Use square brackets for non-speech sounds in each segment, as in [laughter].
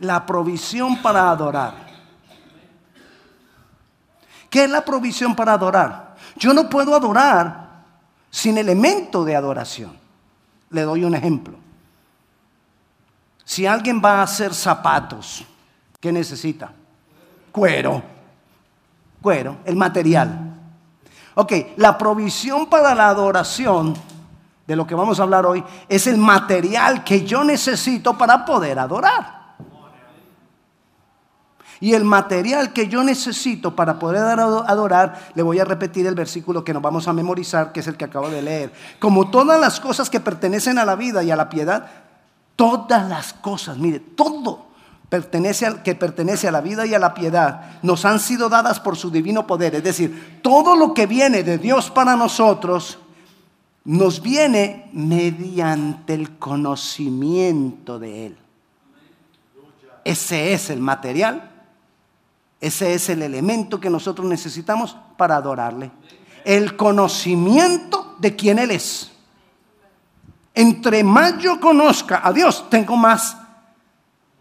la provisión para adorar. ¿Qué es la provisión para adorar? Yo no puedo adorar sin elemento de adoración. Le doy un ejemplo. Si alguien va a hacer zapatos, ¿qué necesita? Cuero. Cuero, el material. Ok, la provisión para la adoración, de lo que vamos a hablar hoy, es el material que yo necesito para poder adorar. Y el material que yo necesito para poder adorar, le voy a repetir el versículo que nos vamos a memorizar, que es el que acabo de leer. Como todas las cosas que pertenecen a la vida y a la piedad, todas las cosas, mire, todo pertenece que pertenece a la vida y a la piedad, nos han sido dadas por su divino poder. Es decir, todo lo que viene de Dios para nosotros, nos viene mediante el conocimiento de Él. Ese es el material ese es el elemento que nosotros necesitamos para adorarle. El conocimiento de quién Él es. Entre más yo conozca a Dios, tengo más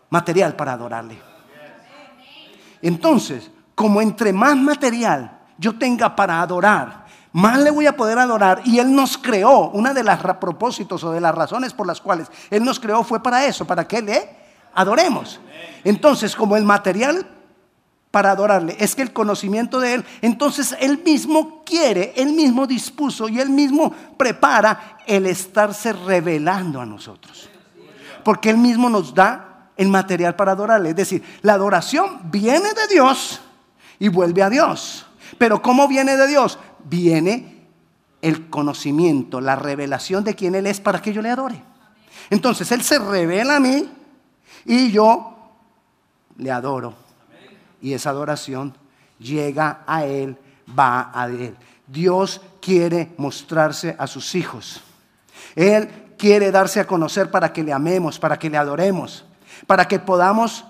material para adorarle. Entonces, como entre más material yo tenga para adorar, más le voy a poder adorar. Y Él nos creó, una de las propósitos o de las razones por las cuales Él nos creó fue para eso, para que le adoremos. Entonces, como el material para adorarle, es que el conocimiento de Él, entonces Él mismo quiere, Él mismo dispuso y Él mismo prepara el estarse revelando a nosotros. Porque Él mismo nos da el material para adorarle. Es decir, la adoración viene de Dios y vuelve a Dios. Pero ¿cómo viene de Dios? Viene el conocimiento, la revelación de quién Él es para que yo le adore. Entonces Él se revela a mí y yo le adoro y esa adoración llega a Él, va a Él. Dios quiere mostrarse a sus hijos. Él quiere darse a conocer para que le amemos, para que le adoremos, para que podamos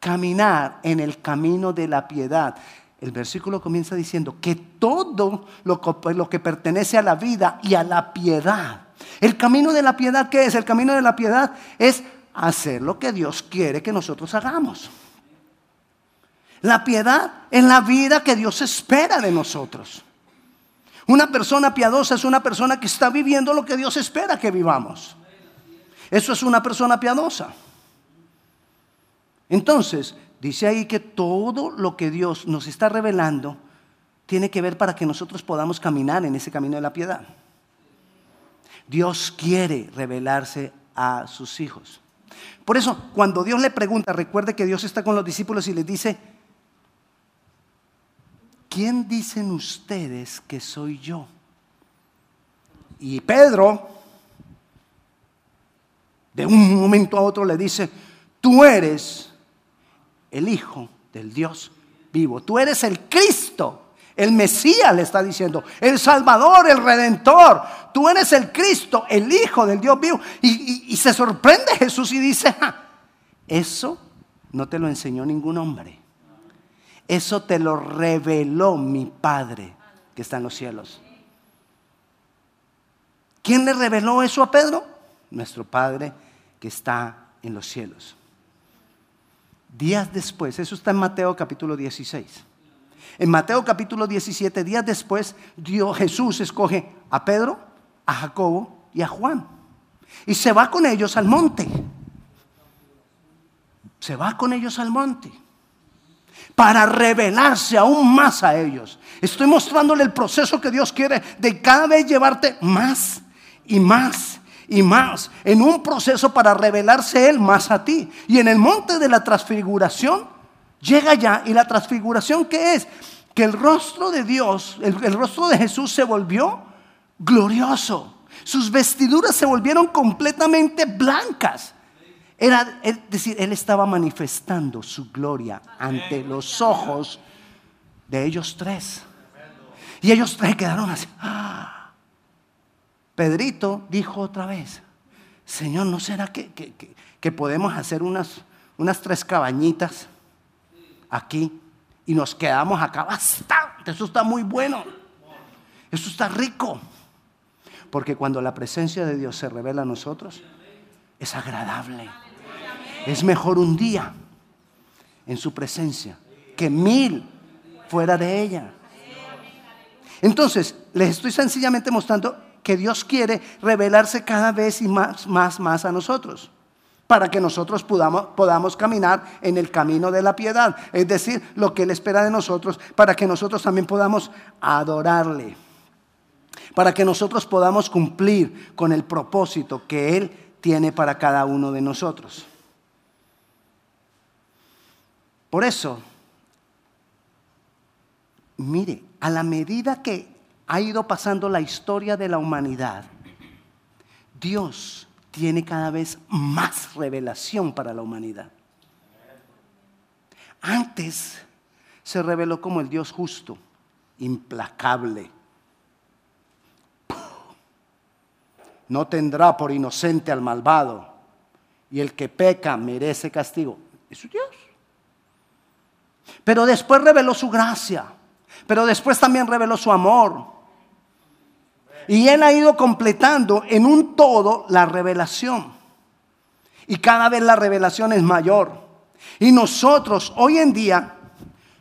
caminar en el camino de la piedad. El versículo comienza diciendo que todo lo que, pertenece a la vida y a la piedad. El camino de la piedad, ¿qué es? El camino de la piedad es hacer lo que Dios quiere que nosotros hagamos. La piedad es la vida que Dios espera de nosotros. Una persona piadosa es una persona que está viviendo lo que Dios espera que vivamos. Eso es una persona piadosa. Entonces, dice ahí que todo lo que Dios nos está revelando tiene que ver para que nosotros podamos caminar en ese camino de la piedad. Dios quiere revelarse a sus hijos. Por eso, cuando Dios le pregunta, recuerde que Dios está con los discípulos y les dice, ¿quién dicen ustedes que soy yo? Y Pedro, de un momento a otro, le dice, tú eres el Hijo del Dios vivo, tú eres el Cristo. El Mesías le está diciendo, el Salvador, el Redentor, tú eres el Cristo, el Hijo del Dios vivo. Y, se sorprende Jesús y dice, eso no te lo enseñó ningún hombre. Eso te lo reveló mi Padre que está en los cielos. ¿Quién le reveló eso a Pedro? Nuestro Padre que está en los cielos. Días después, eso está en Mateo capítulo 16. En Mateo capítulo 17, días después, Dios, Jesús escoge a Pedro, a Jacobo y a Juan. Y se va con ellos al monte. Se va con ellos al monte para revelarse aún más a ellos. Estoy mostrándole el proceso que Dios quiere de cada vez llevarte más y más y más en un proceso para revelarse Él más a ti. Y en el monte de la transfiguración llega ya y la transfiguración que es que el rostro de Dios, el, rostro de Jesús se volvió glorioso. Sus vestiduras se volvieron completamente blancas. Era, es decir, Él estaba manifestando su gloria ante los ojos de ellos tres. Y ellos tres quedaron así. ¡Ah! Pedrito dijo otra vez, Señor, ¿no será que, que, podemos hacer unas, unas tres cabañitas aquí y nos quedamos acá bastante? Eso está muy bueno. Eso está rico. Porque cuando la presencia de Dios se revela a nosotros, es agradable Es mejor un día en su presencia que mil fuera de ella. Entonces, les estoy sencillamente mostrando que Dios quiere revelarse cada vez y más, más, más a nosotros para que nosotros podamos, podamos caminar en el camino de la piedad, es decir, lo que Él espera de nosotros, para que nosotros también podamos adorarle, para que nosotros podamos cumplir con el propósito que Él tiene para cada uno de nosotros. Por eso, mire, a la medida que ha ido pasando la historia de la humanidad, Dios tiene cada vez más revelación para la humanidad. Antes se reveló como el Dios justo, implacable. No tendrá por inocente al malvado, y el que peca merece castigo. Es su Dios. Pero después reveló su gracia, pero después también reveló su amor, y Él ha ido completando en un todo la revelación. Y cada vez la revelación es mayor. Y nosotros hoy en día,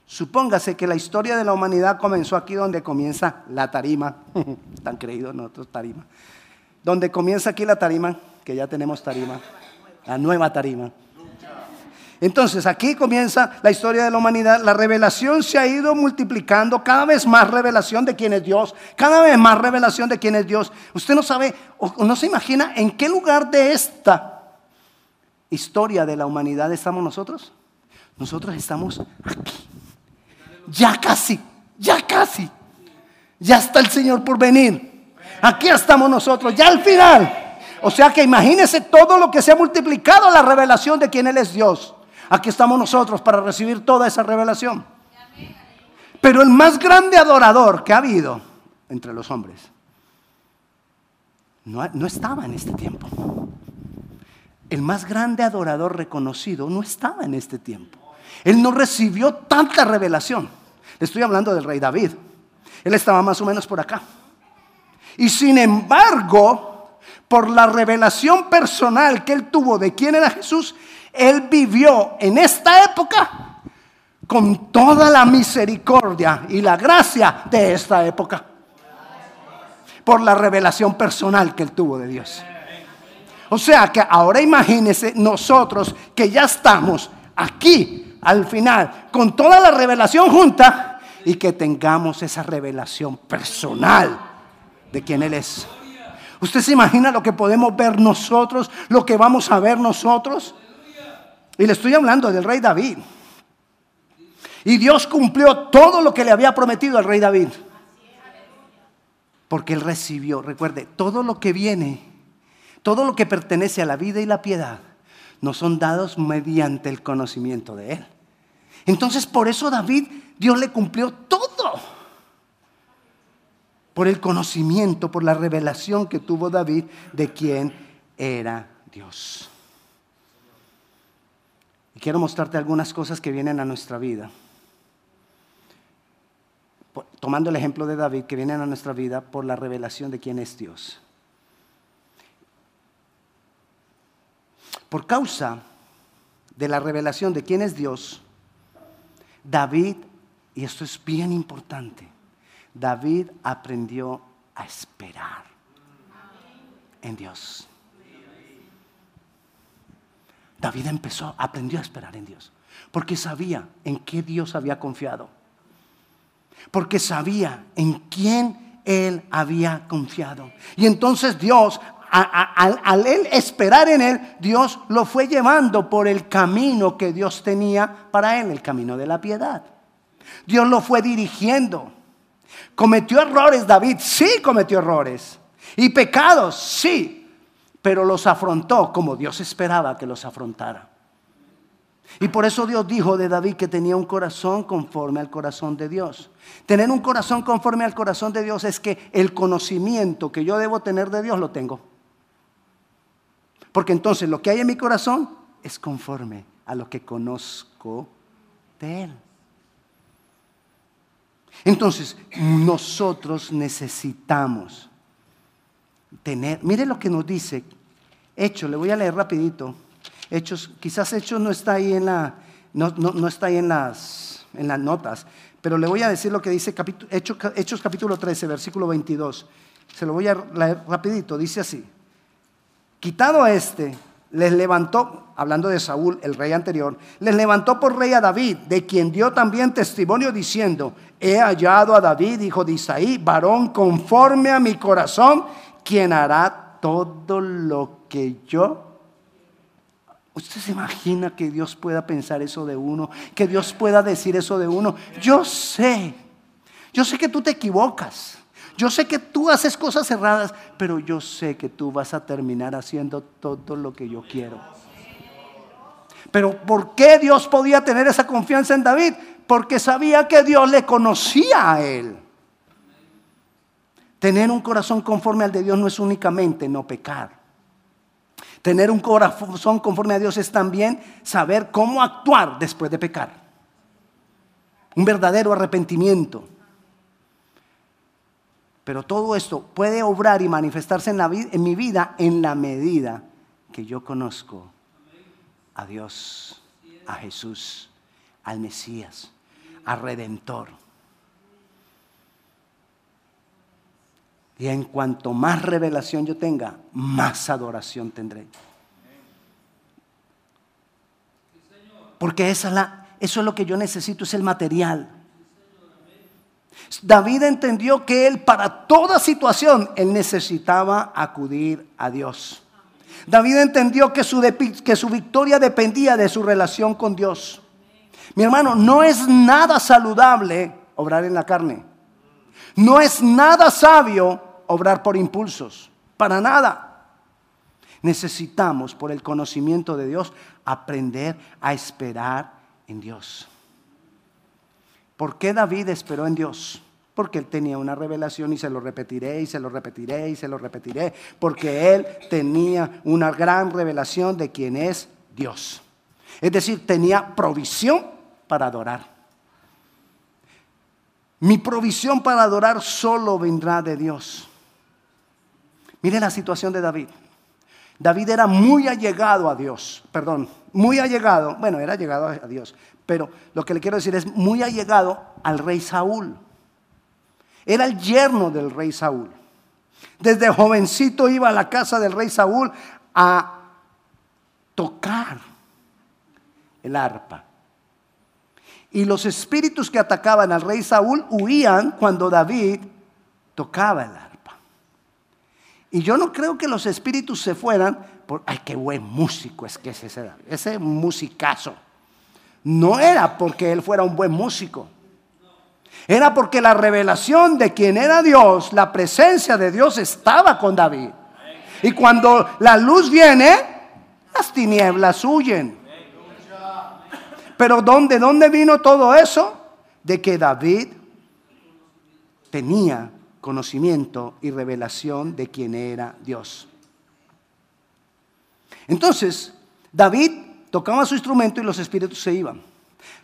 supóngase que la historia de la humanidad comenzó aquí donde comienza la tarima. [laughs] Están creídos nosotros tarima. Donde comienza aquí la tarima, que ya tenemos tarima. La nueva tarima. Entonces aquí comienza la historia de la humanidad. La revelación se ha ido multiplicando, cada vez más revelación de quién es Dios, cada vez más revelación de quién es Dios. Usted no sabe o no se imagina en qué lugar de esta historia de la humanidad estamos nosotros. Nosotros estamos aquí. Ya casi, ya casi. Ya está el Señor por venir. Aquí estamos nosotros, ya al final. O sea que imagínese todo lo que se ha multiplicado la revelación de quién Él es Dios. Aquí estamos nosotros para recibir toda esa revelación. Pero el más grande adorador que ha habido entre los hombres no, no estaba en este tiempo. El más grande adorador reconocido no estaba en este tiempo. Él no recibió tanta revelación. Estoy hablando del rey David. Él estaba más o menos por acá. Y sin embargo, por la revelación personal que él tuvo de quién era Jesús, él vivió en esta época con toda la misericordia y la gracia de esta época. Por la revelación personal que él tuvo de Dios. O sea que ahora imagínese nosotros que ya estamos aquí al final con toda la revelación junta y que tengamos esa revelación personal de quién Él es. ¿Usted se imagina lo que podemos ver nosotros, lo que vamos a ver nosotros? Y le estoy hablando del rey David. Y Dios cumplió todo lo que le había prometido al rey David. Porque él recibió, recuerde, todo lo que viene, todo lo que pertenece a la vida y la piedad, no son dados mediante el conocimiento de él. Entonces por eso David, Dios le cumplió todo. Por el conocimiento, por la revelación que tuvo David de quién era Dios. Quiero mostrarte algunas cosas que vienen a nuestra vida. Tomando el ejemplo de David, que vienen a nuestra vida por la revelación de quién es Dios. Por causa de la revelación de quién es Dios, David, y esto es bien importante, David aprendió a esperar en Dios. David empezó, aprendió a esperar en Dios, porque sabía en qué Dios había confiado, porque sabía en quién él había confiado. Y entonces Dios, al, esperar en él, Dios lo fue llevando por el camino que Dios tenía para él, el camino de la piedad. Dios lo fue dirigiendo. ¿Cometió errores David? Sí, cometió errores. ¿Y pecados? Sí, pero los afrontó como Dios esperaba que los afrontara. Y por eso Dios dijo de David que tenía un corazón conforme al corazón de Dios. Tener un corazón conforme al corazón de Dios es que el conocimiento que yo debo tener de Dios lo tengo. Porque entonces lo que hay en mi corazón es conforme a lo que conozco de Él. Entonces, nosotros necesitamos mire lo que nos dice, hecho, le voy a leer rapidito, Hechos, quizás Hechos no está ahí en la, no, está ahí en las, en las notas, pero le voy a decir lo que dice Hechos, Hechos capítulo 13, versículo 22. Se lo voy a leer rapidito, dice así. Quitado este, les levantó, hablando de Saúl, el rey anterior, les levantó por rey a David, de quien dio también testimonio diciendo, he hallado a David, hijo de Isaí, varón conforme a mi corazón, quien hará todo lo que yo. ¿Usted se imagina que Dios pueda pensar eso de uno? Que Dios pueda decir eso de uno. Yo sé, yo sé que tú te equivocas. Yo sé que tú haces cosas erradas, pero yo sé que tú vas a terminar haciendo todo lo que yo quiero. Pero ¿por qué Dios podía tener esa confianza en David? Porque sabía que Dios le conocía a él. Tener un corazón conforme al de Dios no es únicamente no pecar. Tener un corazón conforme a Dios es también saber cómo actuar después de pecar. Un verdadero arrepentimiento. Pero todo esto puede obrar y manifestarse en, mi vida en la medida que yo conozco a Dios, a Jesús, al Mesías, al Redentor. Y en cuanto más revelación yo tenga, más adoración tendré. Porque esa la, eso es lo que yo necesito, es el material. David entendió que él para toda situación, él necesitaba acudir a Dios. David entendió que su, que su victoria dependía de su relación con Dios. Mi hermano, no es nada saludable obrar en la carne. No es nada sabio obrar por impulsos. Para nada. Necesitamos, por el conocimiento de Dios, aprender a esperar en Dios. ¿Por qué David esperó en Dios? Porque él tenía una revelación y se lo repetiré y se lo repetiré y se lo repetiré. Porque él tenía una gran revelación de quién es Dios. Es decir, tenía provisión para adorar. Mi provisión para adorar solo vendrá de Dios. Mire la situación de David. David era muy allegado a Dios, perdón, muy allegado, bueno, era allegado a Dios, pero lo que le quiero decir es muy allegado al rey Saúl. Era el yerno del rey Saúl. Desde jovencito iba a la casa del rey Saúl a tocar el arpa. Y los espíritus que atacaban al rey Saúl huían cuando David tocaba el arpa. Y yo no creo que los espíritus se fueran por, ay, qué buen músico es que es ese, ese musicazo. No era porque él fuera un buen músico. Era porque la revelación de quien era Dios, la presencia de Dios estaba con David. Y cuando la luz viene, las tinieblas huyen. Pero ¿dónde, ¿dónde vino todo eso? De que David tenía conocimiento y revelación de quién era Dios. Entonces, David tocaba su instrumento y los espíritus se iban.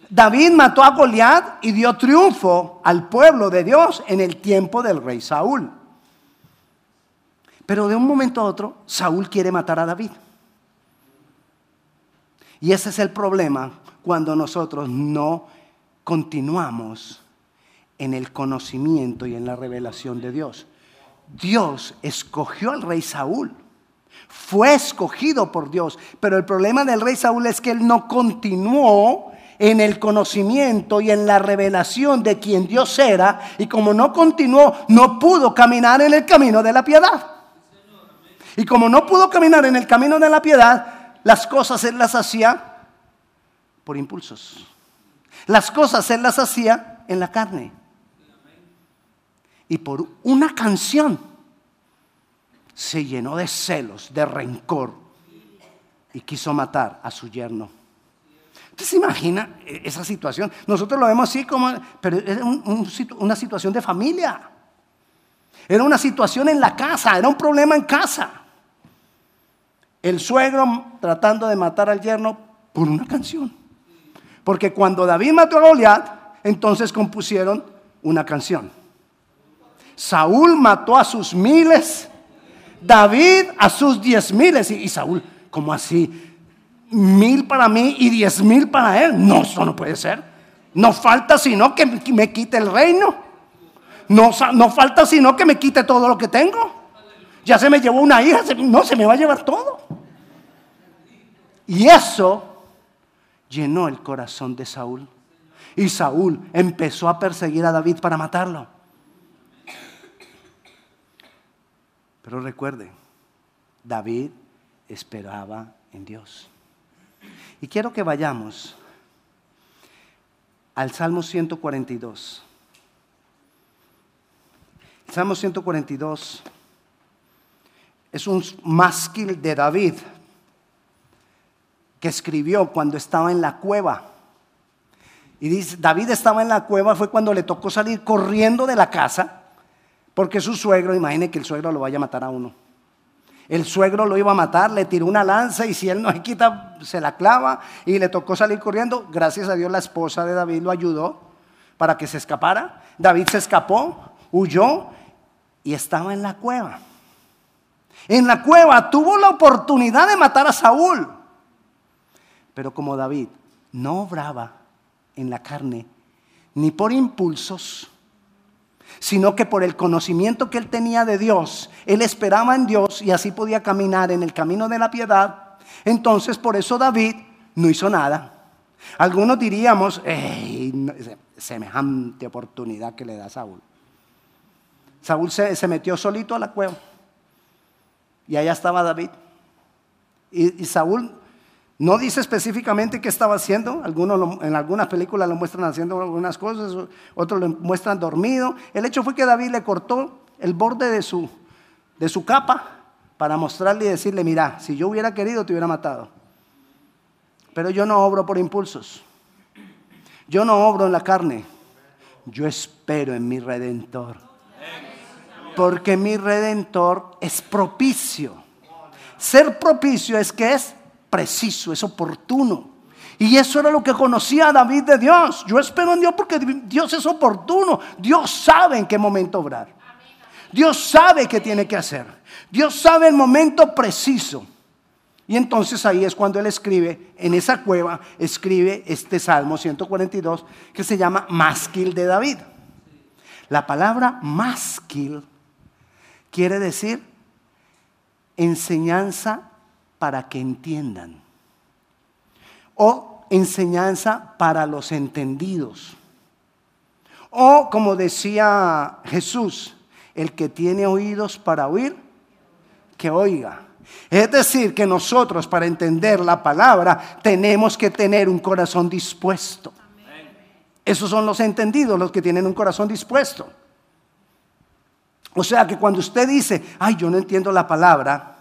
David mató a Goliat y dio triunfo al pueblo de Dios en el tiempo del rey Saúl. Pero de un momento a otro, Saúl quiere matar a David. Y ese es el problema cuando nosotros no continuamos en el conocimiento y en la revelación de Dios. Dios escogió al rey Saúl. Fue escogido por Dios. Pero el problema del rey Saúl es que él no continuó en el conocimiento y en la revelación de quien Dios era. Y como no continuó, no pudo caminar en el camino de la piedad. Y como no pudo caminar en el camino de la piedad, las cosas él las hacía por impulsos. Las cosas él las hacía en la carne y por una canción se llenó de celos, de rencor y quiso matar a su yerno. ¿Usted se imagina esa situación? Nosotros lo vemos así como, pero era una situación de familia. Era una situación en la casa, era un problema en casa. El suegro tratando de matar al yerno por una canción. Porque cuando David mató a Goliat, entonces compusieron una canción. Saúl mató a sus miles, David a sus diez miles. Y, Saúl, ¿cómo así? mil para mí y diez mil para él. No, eso no puede ser. No falta sino que me quite el reino. No, no falta sino que me quite todo lo que tengo. Ya se me llevó una hija, no, se me va a llevar todo. Y eso llenó el corazón de Saúl. Y Saúl empezó a perseguir a David para matarlo. Pero recuerde, David esperaba en Dios. Y quiero que vayamos al Salmo 142. El Salmo 142 es un másquil de David que escribió cuando estaba en la cueva. Y dice, David estaba en la cueva, fue cuando le tocó salir corriendo de la casa, porque su suegro, imagine que el suegro lo vaya a matar a uno. El suegro lo iba a matar, le tiró una lanza y si él no se quita, se la clava y le tocó salir corriendo. Gracias a Dios la esposa de David lo ayudó para que se escapara. David se escapó, huyó y estaba en la cueva. En la cueva tuvo la oportunidad de matar a Saúl. Pero como David no obraba en la carne, ni por impulsos, sino que por el conocimiento que él tenía de Dios, él esperaba en Dios y así podía caminar en el camino de la piedad. Entonces por eso David no hizo nada. Algunos diríamos, semejante oportunidad que le da Saúl. Saúl se, metió solito a la cueva y allá estaba David. y Saúl no dice específicamente qué estaba haciendo. Algunos en algunas películas lo muestran haciendo algunas cosas, otros lo muestran dormido. El hecho fue que David le cortó el borde de su, de su capa para mostrarle y decirle, mira, si yo hubiera querido te hubiera matado. Pero yo no obro por impulsos. Yo no obro en la carne. Yo espero en mi redentor. Porque mi redentor es propicio. Ser propicio es que es preciso, es oportuno. Y eso era lo que conocía David de Dios. Yo espero en Dios porque Dios es oportuno. Dios sabe en qué momento obrar. Dios sabe qué tiene que hacer. Dios sabe el momento preciso. Y entonces ahí es cuando él escribe, en esa cueva, escribe este Salmo 142 que se llama Másquil de David. La palabra másquil quiere decir enseñanza para que entiendan. O enseñanza para los entendidos. O como decía Jesús, el que tiene oídos para oír, que oiga. Es decir, que nosotros para entender la palabra tenemos que tener un corazón dispuesto. Esos son los entendidos, los que tienen un corazón dispuesto. O sea que cuando usted dice, ay, yo no entiendo la palabra,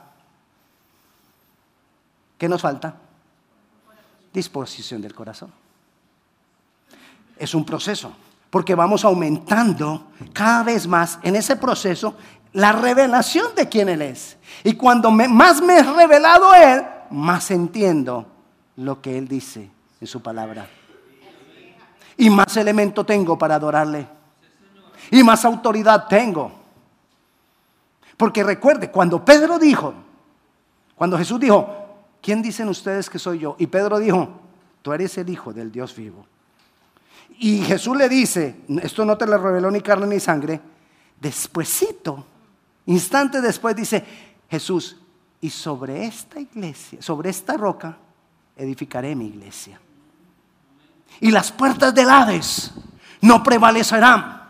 ¿Qué nos falta? Disposición del corazón. Es un proceso, porque vamos aumentando cada vez más en ese proceso la revelación de quién Él es. Y cuando más me he revelado Él, más entiendo lo que Él dice en su palabra. Y más elemento tengo para adorarle. Y más autoridad tengo. Porque recuerde, cuando Pedro dijo, cuando Jesús dijo, ¿quién dicen ustedes que soy yo? Y Pedro dijo, tú eres el Hijo del Dios vivo. Y Jesús le dice, esto no te lo reveló ni carne ni sangre, despuesito, instante después dice, Jesús, y sobre esta iglesia, sobre esta roca, edificaré mi iglesia. Y las puertas del Hades no prevalecerán.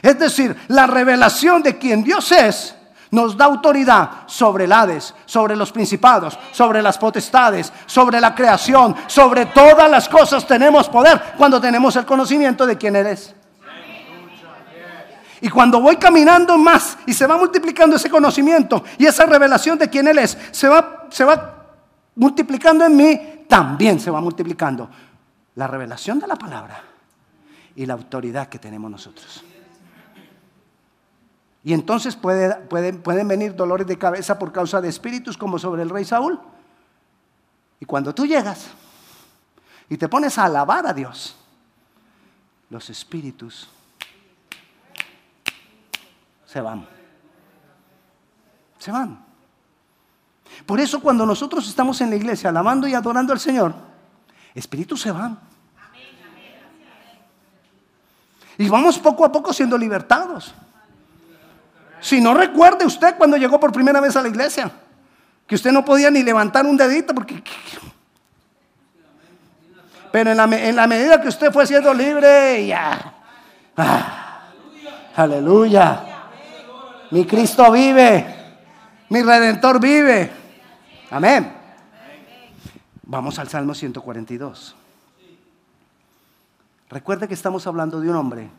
Es decir, la revelación de quien Dios es nos da autoridad sobre el Hades, sobre los principados, sobre las potestades, sobre la creación, sobre todas las cosas tenemos poder cuando tenemos el conocimiento de quién eres. Y cuando voy caminando más y se va multiplicando ese conocimiento y esa revelación de quién Él es, se va, se va multiplicando en mí, también se va multiplicando la revelación de la palabra y la autoridad que tenemos nosotros. Y entonces pueden, pueden venir dolores de cabeza por causa de espíritus como sobre el rey Saúl. Y cuando tú llegas y te pones a alabar a Dios, los espíritus se van. Se van. Por eso cuando nosotros estamos en la iglesia alabando y adorando al Señor, espíritus se van. Y vamos poco a poco siendo libertados. Si no recuerde usted cuando llegó por primera vez a la iglesia, que usted no podía ni levantar un dedito porque... Pero en la, en la medida que usted fue siendo libre, ya. Ah, aleluya. Mi Cristo vive. Mi Redentor vive. Amén. Vamos al Salmo 142. Recuerde que estamos hablando de un hombre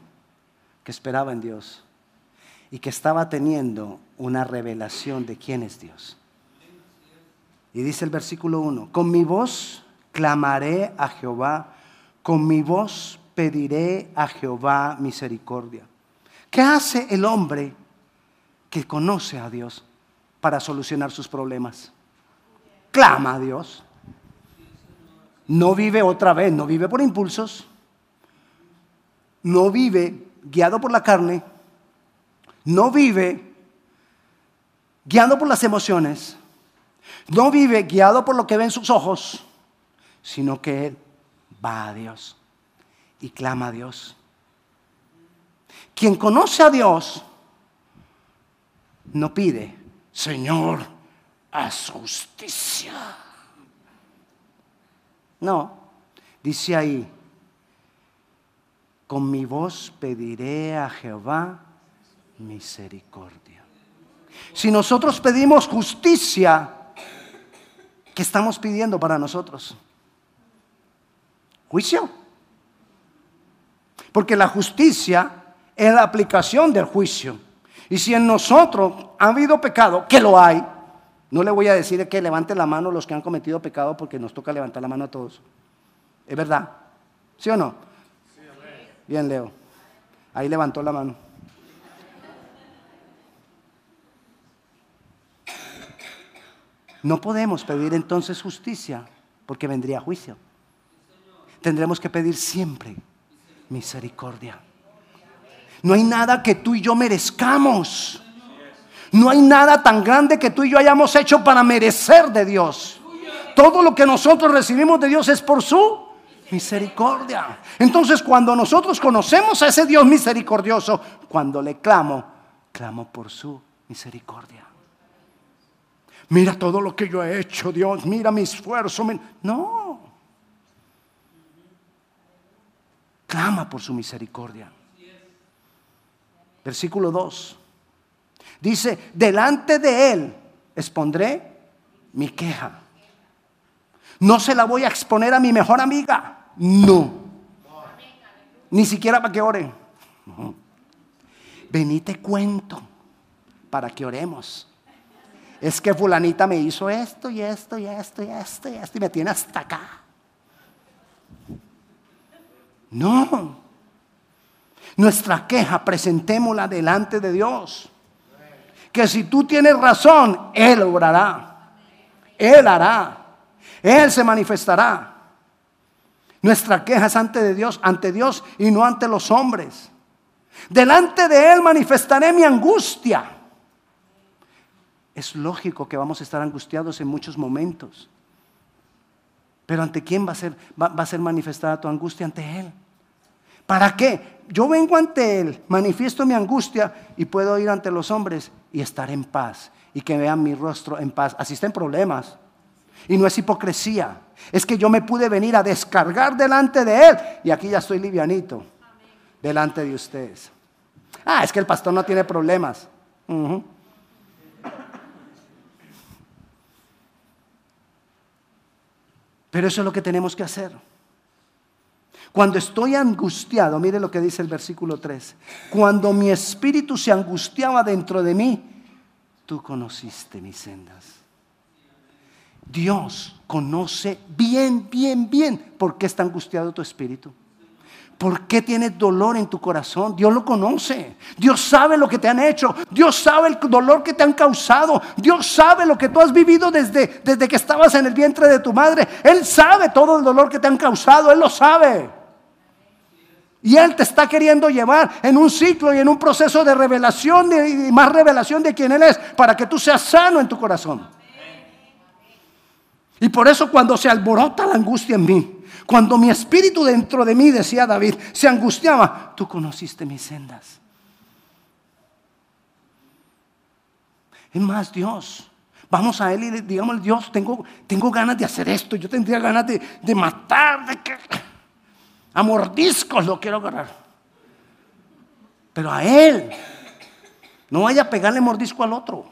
que esperaba en Dios y que estaba teniendo una revelación de quién es Dios. Y dice el versículo 1, con mi voz clamaré a Jehová, con mi voz pediré a Jehová misericordia. ¿Qué hace el hombre que conoce a Dios para solucionar sus problemas? Clama a Dios. No vive otra vez, no vive por impulsos, no vive guiado por la carne, no vive guiado por las emociones, no vive guiado por lo que ven sus ojos, sino que él va a Dios y clama a Dios. Quien conoce a Dios no pide, Señor, su justicia. No, dice ahí, con mi voz pediré a Jehová misericordia. Si nosotros pedimos justicia, ¿qué estamos pidiendo para nosotros? Juicio. Porque la justicia es la aplicación del juicio. Y si en nosotros ha habido pecado, que lo hay, no le voy a decir que levante la mano los que han cometido pecado porque nos toca levantar la mano a todos. ¿Es verdad? ¿Sí o no? Bien, Leo. Ahí levantó la mano. No podemos pedir entonces justicia porque vendría juicio. Tendremos que pedir siempre misericordia. No hay nada que tú y yo merezcamos. No hay nada tan grande que tú y yo hayamos hecho para merecer de Dios. Todo lo que nosotros recibimos de Dios es por su misericordia. Entonces cuando nosotros conocemos a ese Dios misericordioso, cuando le clamo, clamo por su misericordia. Mira todo lo que yo he hecho, Dios, mira mi esfuerzo. No. Clama por su misericordia. Versículo 2. Dice, delante de Él expondré mi queja. No se la voy a exponer a mi mejor amiga. No. Ni siquiera para que ore. Vení te cuento para que oremos. Es que fulanita me hizo esto y esto y esto y esto y esto y me tiene hasta acá. No. Nuestra queja presentémosla delante de Dios. Que si tú tienes razón, Él obrará. Él hará. Él se manifestará. Nuestra queja es ante de Dios, ante Dios y no ante los hombres. Delante de Él manifestaré mi angustia. Es lógico que vamos a estar angustiados en muchos momentos. Pero ¿ante quién va a ser, va, a ser manifestada tu angustia? Ante Él. ¿Para qué? Yo vengo ante Él, manifiesto mi angustia y puedo ir ante los hombres y estar en paz y que vean mi rostro en paz. Así estén problemas. Y no es hipocresía. Es que yo me pude venir a descargar delante de Él. Y aquí ya estoy livianito. Delante de ustedes. Ah, es que el pastor no tiene problemas. Pero eso es lo que tenemos que hacer. Cuando estoy angustiado, mire lo que dice el versículo 3. Cuando mi espíritu se angustiaba dentro de mí, tú conociste mis sendas. Dios conoce bien, bien, bien por qué está angustiado tu espíritu. ¿Por qué tienes dolor en tu corazón? Dios lo conoce. Dios sabe lo que te han hecho. Dios sabe el dolor que te han causado. Dios sabe lo que tú has vivido desde, desde que estabas en el vientre de tu madre. Él sabe todo el dolor que te han causado. Él lo sabe. Y Él te está queriendo llevar en un ciclo y en un proceso de revelación y más revelación de quién Él es para que tú seas sano en tu corazón. Y por eso cuando se alborota la angustia en mí, cuando mi espíritu dentro de mí, decía David, se angustiaba, tú conociste mis sendas. Es más, Dios, vamos a Él y digamos, Dios, tengo, tengo ganas de hacer esto, yo tendría ganas de, de matar, de que a mordiscos lo quiero agarrar. Pero a Él, no vaya a pegarle mordisco al otro.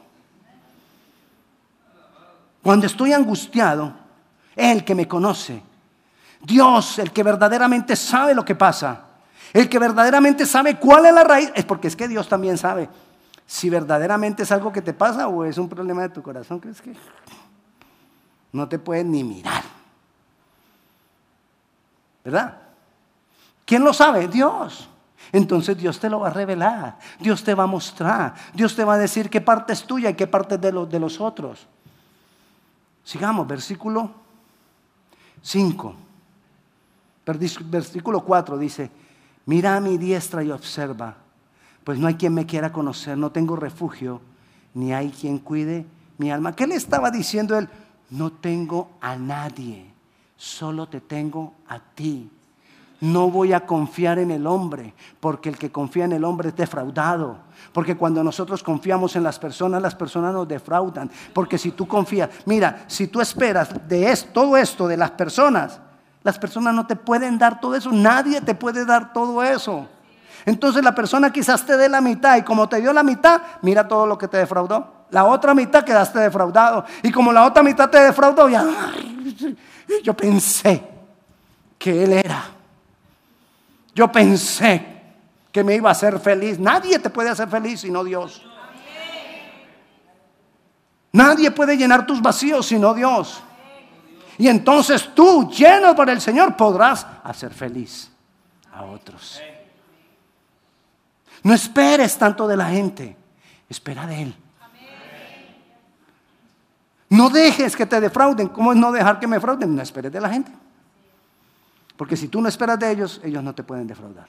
Cuando estoy angustiado, Él que me conoce, Dios, el que verdaderamente sabe lo que pasa, el que verdaderamente sabe cuál es la raíz, es porque es que Dios también sabe si verdaderamente es algo que te pasa o es un problema de tu corazón. ¿Crees que no te pueden ni mirar? ¿Verdad? ¿Quién lo sabe? Dios. Entonces Dios te lo va a revelar, Dios te va a mostrar, Dios te va a decir qué parte es tuya y qué parte es de los, de los otros. Sigamos, versículo 5. Versículo 4 dice, mira a mi diestra y observa, pues no hay quien me quiera conocer, no tengo refugio, ni hay quien cuide mi alma. ¿Qué le estaba diciendo él? No tengo a nadie, solo te tengo a ti. No voy a confiar en el hombre, porque el que confía en el hombre es defraudado. Porque cuando nosotros confiamos en las personas, las personas nos defraudan. Porque si tú confías, mira, si tú esperas de todo esto de las personas, las personas no te pueden dar todo eso, nadie te puede dar todo eso. Entonces la persona quizás te dé la mitad y como te dio la mitad, mira todo lo que te defraudó. La otra mitad quedaste defraudado. Y como la otra mitad te defraudó, ya yo pensé que él era yo pensé que me iba a hacer feliz. Nadie te puede hacer feliz sino Dios. Nadie puede llenar tus vacíos sino Dios. Y entonces tú, lleno por el Señor, podrás hacer feliz a otros. No esperes tanto de la gente, espera de Él. No dejes que te defrauden. ¿Cómo es no dejar que me defrauden? No esperes de la gente. Porque si tú no esperas de ellos, ellos no te pueden defraudar.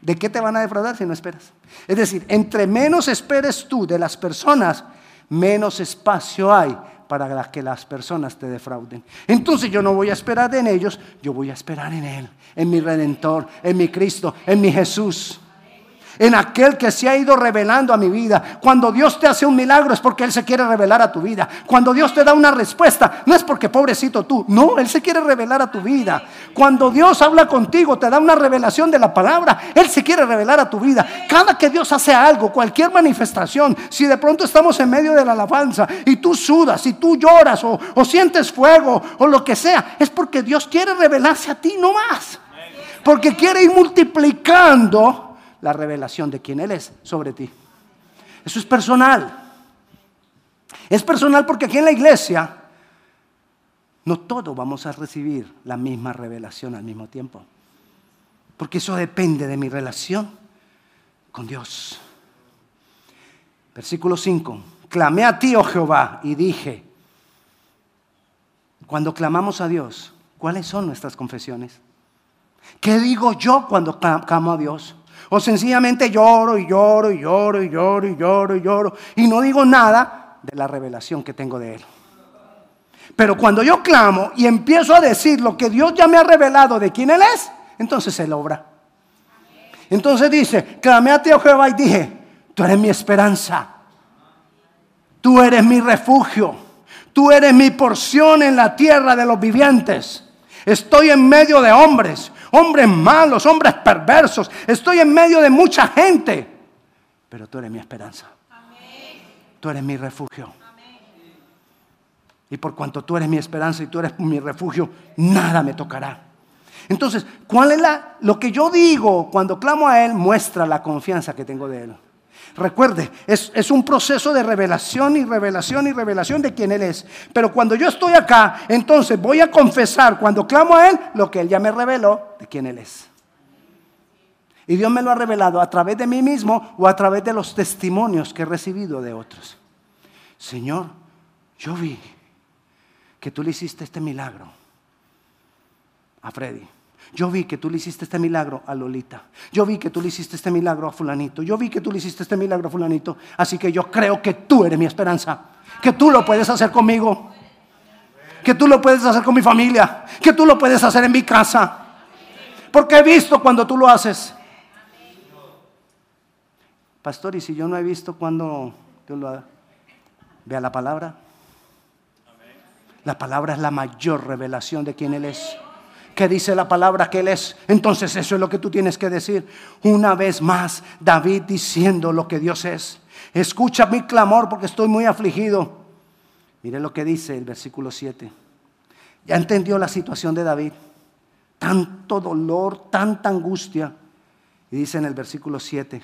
¿De qué te van a defraudar si no esperas? Es decir, entre menos esperes tú de las personas, menos espacio hay para que las personas te defrauden. Entonces yo no voy a esperar en ellos, yo voy a esperar en Él, en mi Redentor, en mi Cristo, en mi Jesús en aquel que se ha ido revelando a mi vida. Cuando Dios te hace un milagro es porque Él se quiere revelar a tu vida. Cuando Dios te da una respuesta, no es porque pobrecito tú, no, Él se quiere revelar a tu vida. Cuando Dios habla contigo, te da una revelación de la palabra, Él se quiere revelar a tu vida. Cada que Dios hace algo, cualquier manifestación, si de pronto estamos en medio de la alabanza y tú sudas, y tú lloras o, o sientes fuego o lo que sea, es porque Dios quiere revelarse a ti no más. Porque quiere ir multiplicando la revelación de quién Él es sobre ti. Eso es personal. Es personal porque aquí en la iglesia no todos vamos a recibir la misma revelación al mismo tiempo. Porque eso depende de mi relación con Dios. Versículo 5. Clamé a ti, oh Jehová, y dije, cuando clamamos a Dios, ¿cuáles son nuestras confesiones? ¿Qué digo yo cuando clamo a Dios? O sencillamente lloro y lloro y lloro y lloro y lloro y lloro y no digo nada de la revelación que tengo de Él. Pero cuando yo clamo y empiezo a decir lo que Dios ya me ha revelado de quién Él es, entonces Él obra. Entonces dice, clamé a ti, oh Jehová, y dije, tú eres mi esperanza, tú eres mi refugio, tú eres mi porción en la tierra de los vivientes. Estoy en medio de hombres, hombres malos, hombres perversos. Estoy en medio de mucha gente. Pero tú eres mi esperanza. Tú eres mi refugio. Y por cuanto tú eres mi esperanza y tú eres mi refugio, nada me tocará. Entonces, ¿cuál es la, lo que yo digo cuando clamo a Él? Muestra la confianza que tengo de Él. Recuerde, es, un proceso de revelación y revelación y revelación de quién Él es. Pero cuando yo estoy acá, entonces voy a confesar, cuando clamo a Él, lo que Él ya me reveló de quién Él es. Y Dios me lo ha revelado a través de mí mismo o a través de los testimonios que he recibido de otros. Señor, yo vi que tú le hiciste este milagro a Freddy. Yo vi que tú le hiciste este milagro a Lolita. Yo vi que tú le hiciste este milagro a fulanito. Yo vi que tú le hiciste este milagro a fulanito. Así que yo creo que tú eres mi esperanza. Que tú lo puedes hacer conmigo. que tú lo puedes hacer con mi familia, que tú lo puedes hacer en mi casa. Porque he visto cuando tú lo haces. Pastor, y si yo no he visto cuando tú lo hagas, vea la palabra. La palabra es la mayor revelación de quién Él es. ¿Qué dice la palabra que Él es? Entonces eso es lo que tú tienes que decir. Una vez más, David diciendo lo que Dios es. Escucha mi clamor porque estoy muy afligido. Mire lo que dice el versículo 7. Ya entendió la situación de David. Tanto dolor, tanta angustia. Y dice en el versículo 7,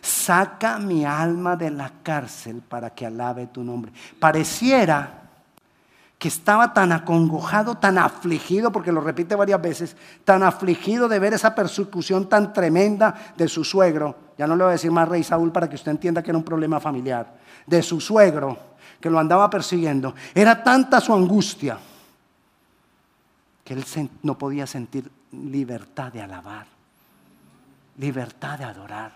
saca mi alma de la cárcel para que alabe tu nombre. Pareciera que estaba tan acongojado, tan afligido, porque lo repite varias veces, tan afligido de ver esa persecución tan tremenda de su suegro. Ya no le voy a decir más rey Saúl para que usted entienda que era un problema familiar. De su suegro, que lo andaba persiguiendo. Era tanta su angustia que él no podía sentir libertad de alabar, libertad de adorar.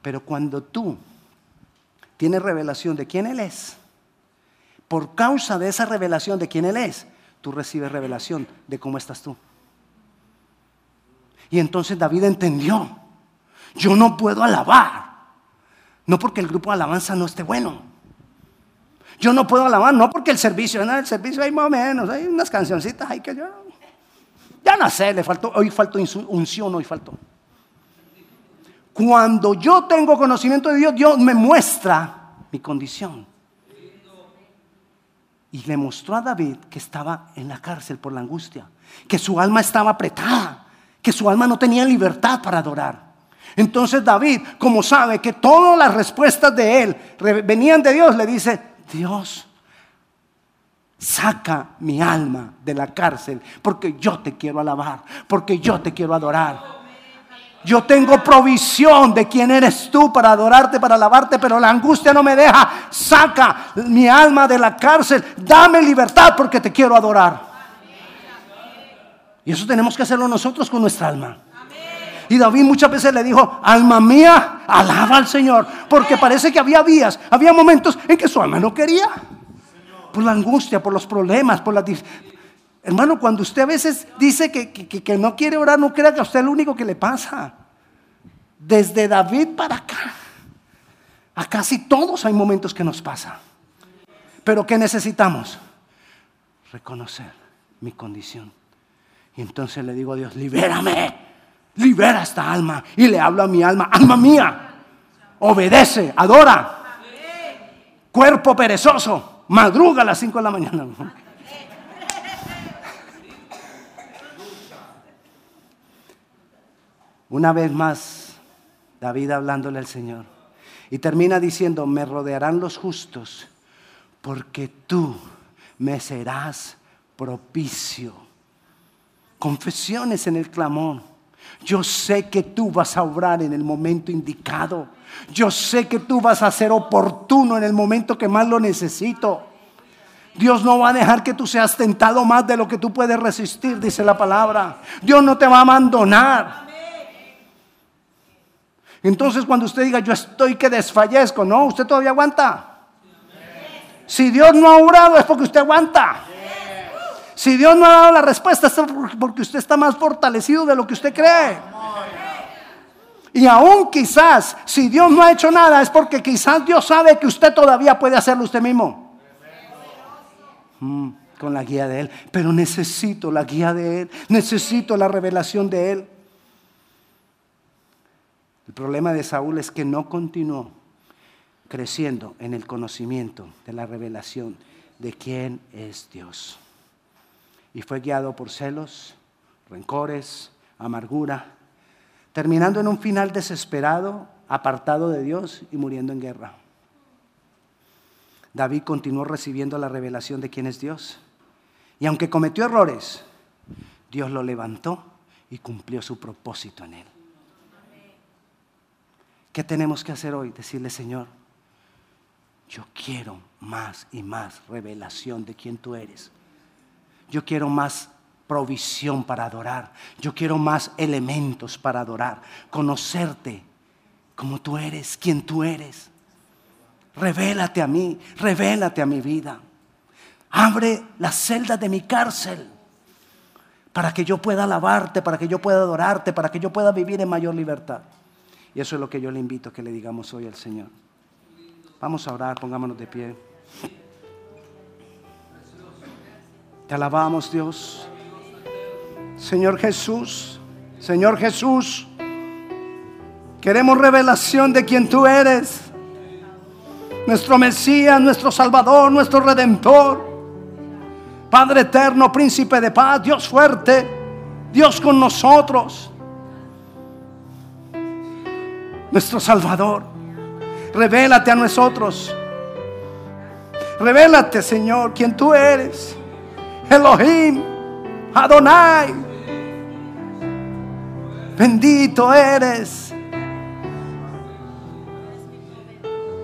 Pero cuando tú tienes revelación de quién Él es, por causa de esa revelación de quién Él es, tú recibes revelación de cómo estás tú. Y entonces David entendió, yo no puedo alabar, no porque el grupo de alabanza no esté bueno. Yo no puedo alabar, no porque el servicio, no, el servicio hay más o menos, hay unas cancioncitas ahí que yo, ya no sé, le faltó, hoy faltó unción, hoy faltó. Cuando yo tengo conocimiento de Dios, Dios me muestra mi condición. Y le mostró a David que estaba en la cárcel por la angustia, que su alma estaba apretada, que su alma no tenía libertad para adorar. Entonces David, como sabe que todas las respuestas de él venían de Dios, le dice, Dios, saca mi alma de la cárcel, porque yo te quiero alabar, porque yo te quiero adorar. Yo tengo provisión de quién eres tú para adorarte, para alabarte, pero la angustia no me deja. Saca mi alma de la cárcel. Dame libertad porque te quiero adorar. Y eso tenemos que hacerlo nosotros con nuestra alma. Y David muchas veces le dijo, alma mía, alaba al Señor. Porque parece que había días, había momentos en que su alma no quería. Por la angustia, por los problemas, por la... Hermano, cuando usted a veces dice que, no quiere orar, no crea que a usted es lo único que le pasa. Desde David para acá, a casi todos hay momentos que nos pasa. Pero ¿qué necesitamos? Reconocer mi condición. Y entonces le digo a Dios, libérame, libera esta alma. Y le hablo a mi alma, alma mía, obedece, adora. Cuerpo perezoso, madruga a las 5 de la mañana. [laughs] Una vez más, David hablándole al Señor. Y termina diciendo, me rodearán los justos, porque tú me serás propicio. Confesiones en el clamor. Yo sé que tú vas a obrar en el momento indicado. Yo sé que tú vas a ser oportuno en el momento que más lo necesito. Dios no va a dejar que tú seas tentado más de lo que tú puedes resistir, dice la palabra. Dios no te va a abandonar. Entonces cuando usted diga, yo estoy que desfallezco, no, usted todavía aguanta. Si Dios no ha orado es porque usted aguanta. Si Dios no ha dado la respuesta es porque usted está más fortalecido de lo que usted cree. Y aún quizás, si Dios no ha hecho nada, es porque quizás Dios sabe que usted todavía puede hacerlo usted mismo. Mm, con la guía de Él. Pero necesito la guía de Él. Necesito la revelación de Él. El problema de Saúl es que no continuó creciendo en el conocimiento de la revelación de quién es Dios. Y fue guiado por celos, rencores, amargura, terminando en un final desesperado, apartado de Dios y muriendo en guerra. David continuó recibiendo la revelación de quién es Dios. Y aunque cometió errores, Dios lo levantó y cumplió su propósito en él. ¿Qué tenemos que hacer hoy? Decirle, Señor, yo quiero más y más revelación de quién tú eres. Yo quiero más provisión para adorar. Yo quiero más elementos para adorar. Conocerte como tú eres, quién tú eres. Revélate a mí, revélate a mi vida. Abre las celdas de mi cárcel para que yo pueda alabarte, para que yo pueda adorarte, para que yo pueda vivir en mayor libertad. Y eso es lo que yo le invito a que le digamos hoy al Señor. Vamos a orar, pongámonos de pie. Te alabamos, Dios. Señor Jesús, Señor Jesús, queremos revelación de quien tú eres. Nuestro Mesías, nuestro Salvador, nuestro Redentor. Padre eterno, príncipe de paz, Dios fuerte, Dios con nosotros. Nuestro Salvador, revélate a nosotros. Revélate, Señor, quien tú eres. Elohim, Adonai. Bendito eres.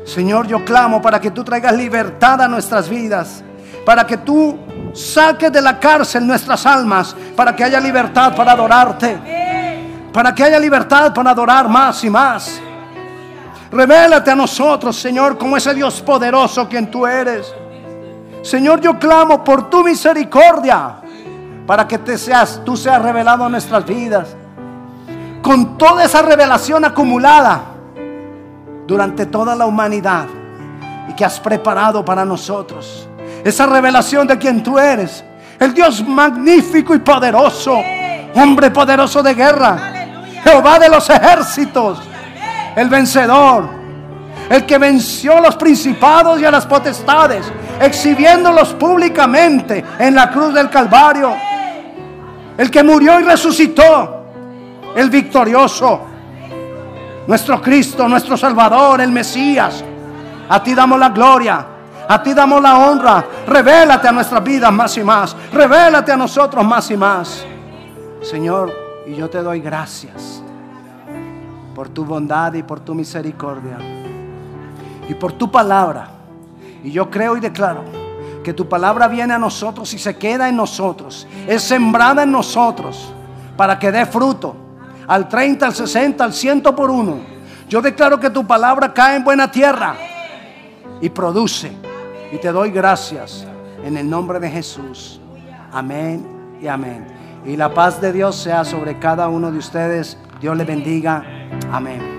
Señor, yo clamo para que tú traigas libertad a nuestras vidas, para que tú saques de la cárcel nuestras almas, para que haya libertad para adorarte, para que haya libertad para adorar más y más. Revélate a nosotros, Señor, como ese Dios poderoso quien tú eres. Señor, yo clamo por tu misericordia para que te seas, tú seas revelado en nuestras vidas. Con toda esa revelación acumulada durante toda la humanidad y que has preparado para nosotros. Esa revelación de quien tú eres. El Dios magnífico y poderoso. Hombre poderoso de guerra. Jehová de los ejércitos. El vencedor el que venció a los principados y a las potestades, exhibiéndolos públicamente en la cruz del Calvario, el que murió y resucitó, el victorioso, nuestro Cristo, nuestro Salvador, el Mesías. A ti damos la gloria, a ti damos la honra. Revélate a nuestras vidas más y más, revélate a nosotros más y más. Señor, y yo te doy gracias por tu bondad y por tu misericordia y por tu palabra. Y yo creo y declaro que tu palabra viene a nosotros y se queda en nosotros. Es sembrada en nosotros para que dé fruto. Al 30, al 60, al 100 por uno. Yo declaro que tu palabra cae en buena tierra y produce. Y te doy gracias en el nombre de Jesús. Amén y amén. Y la paz de Dios sea sobre cada uno de ustedes. Dios le bendiga. Amén.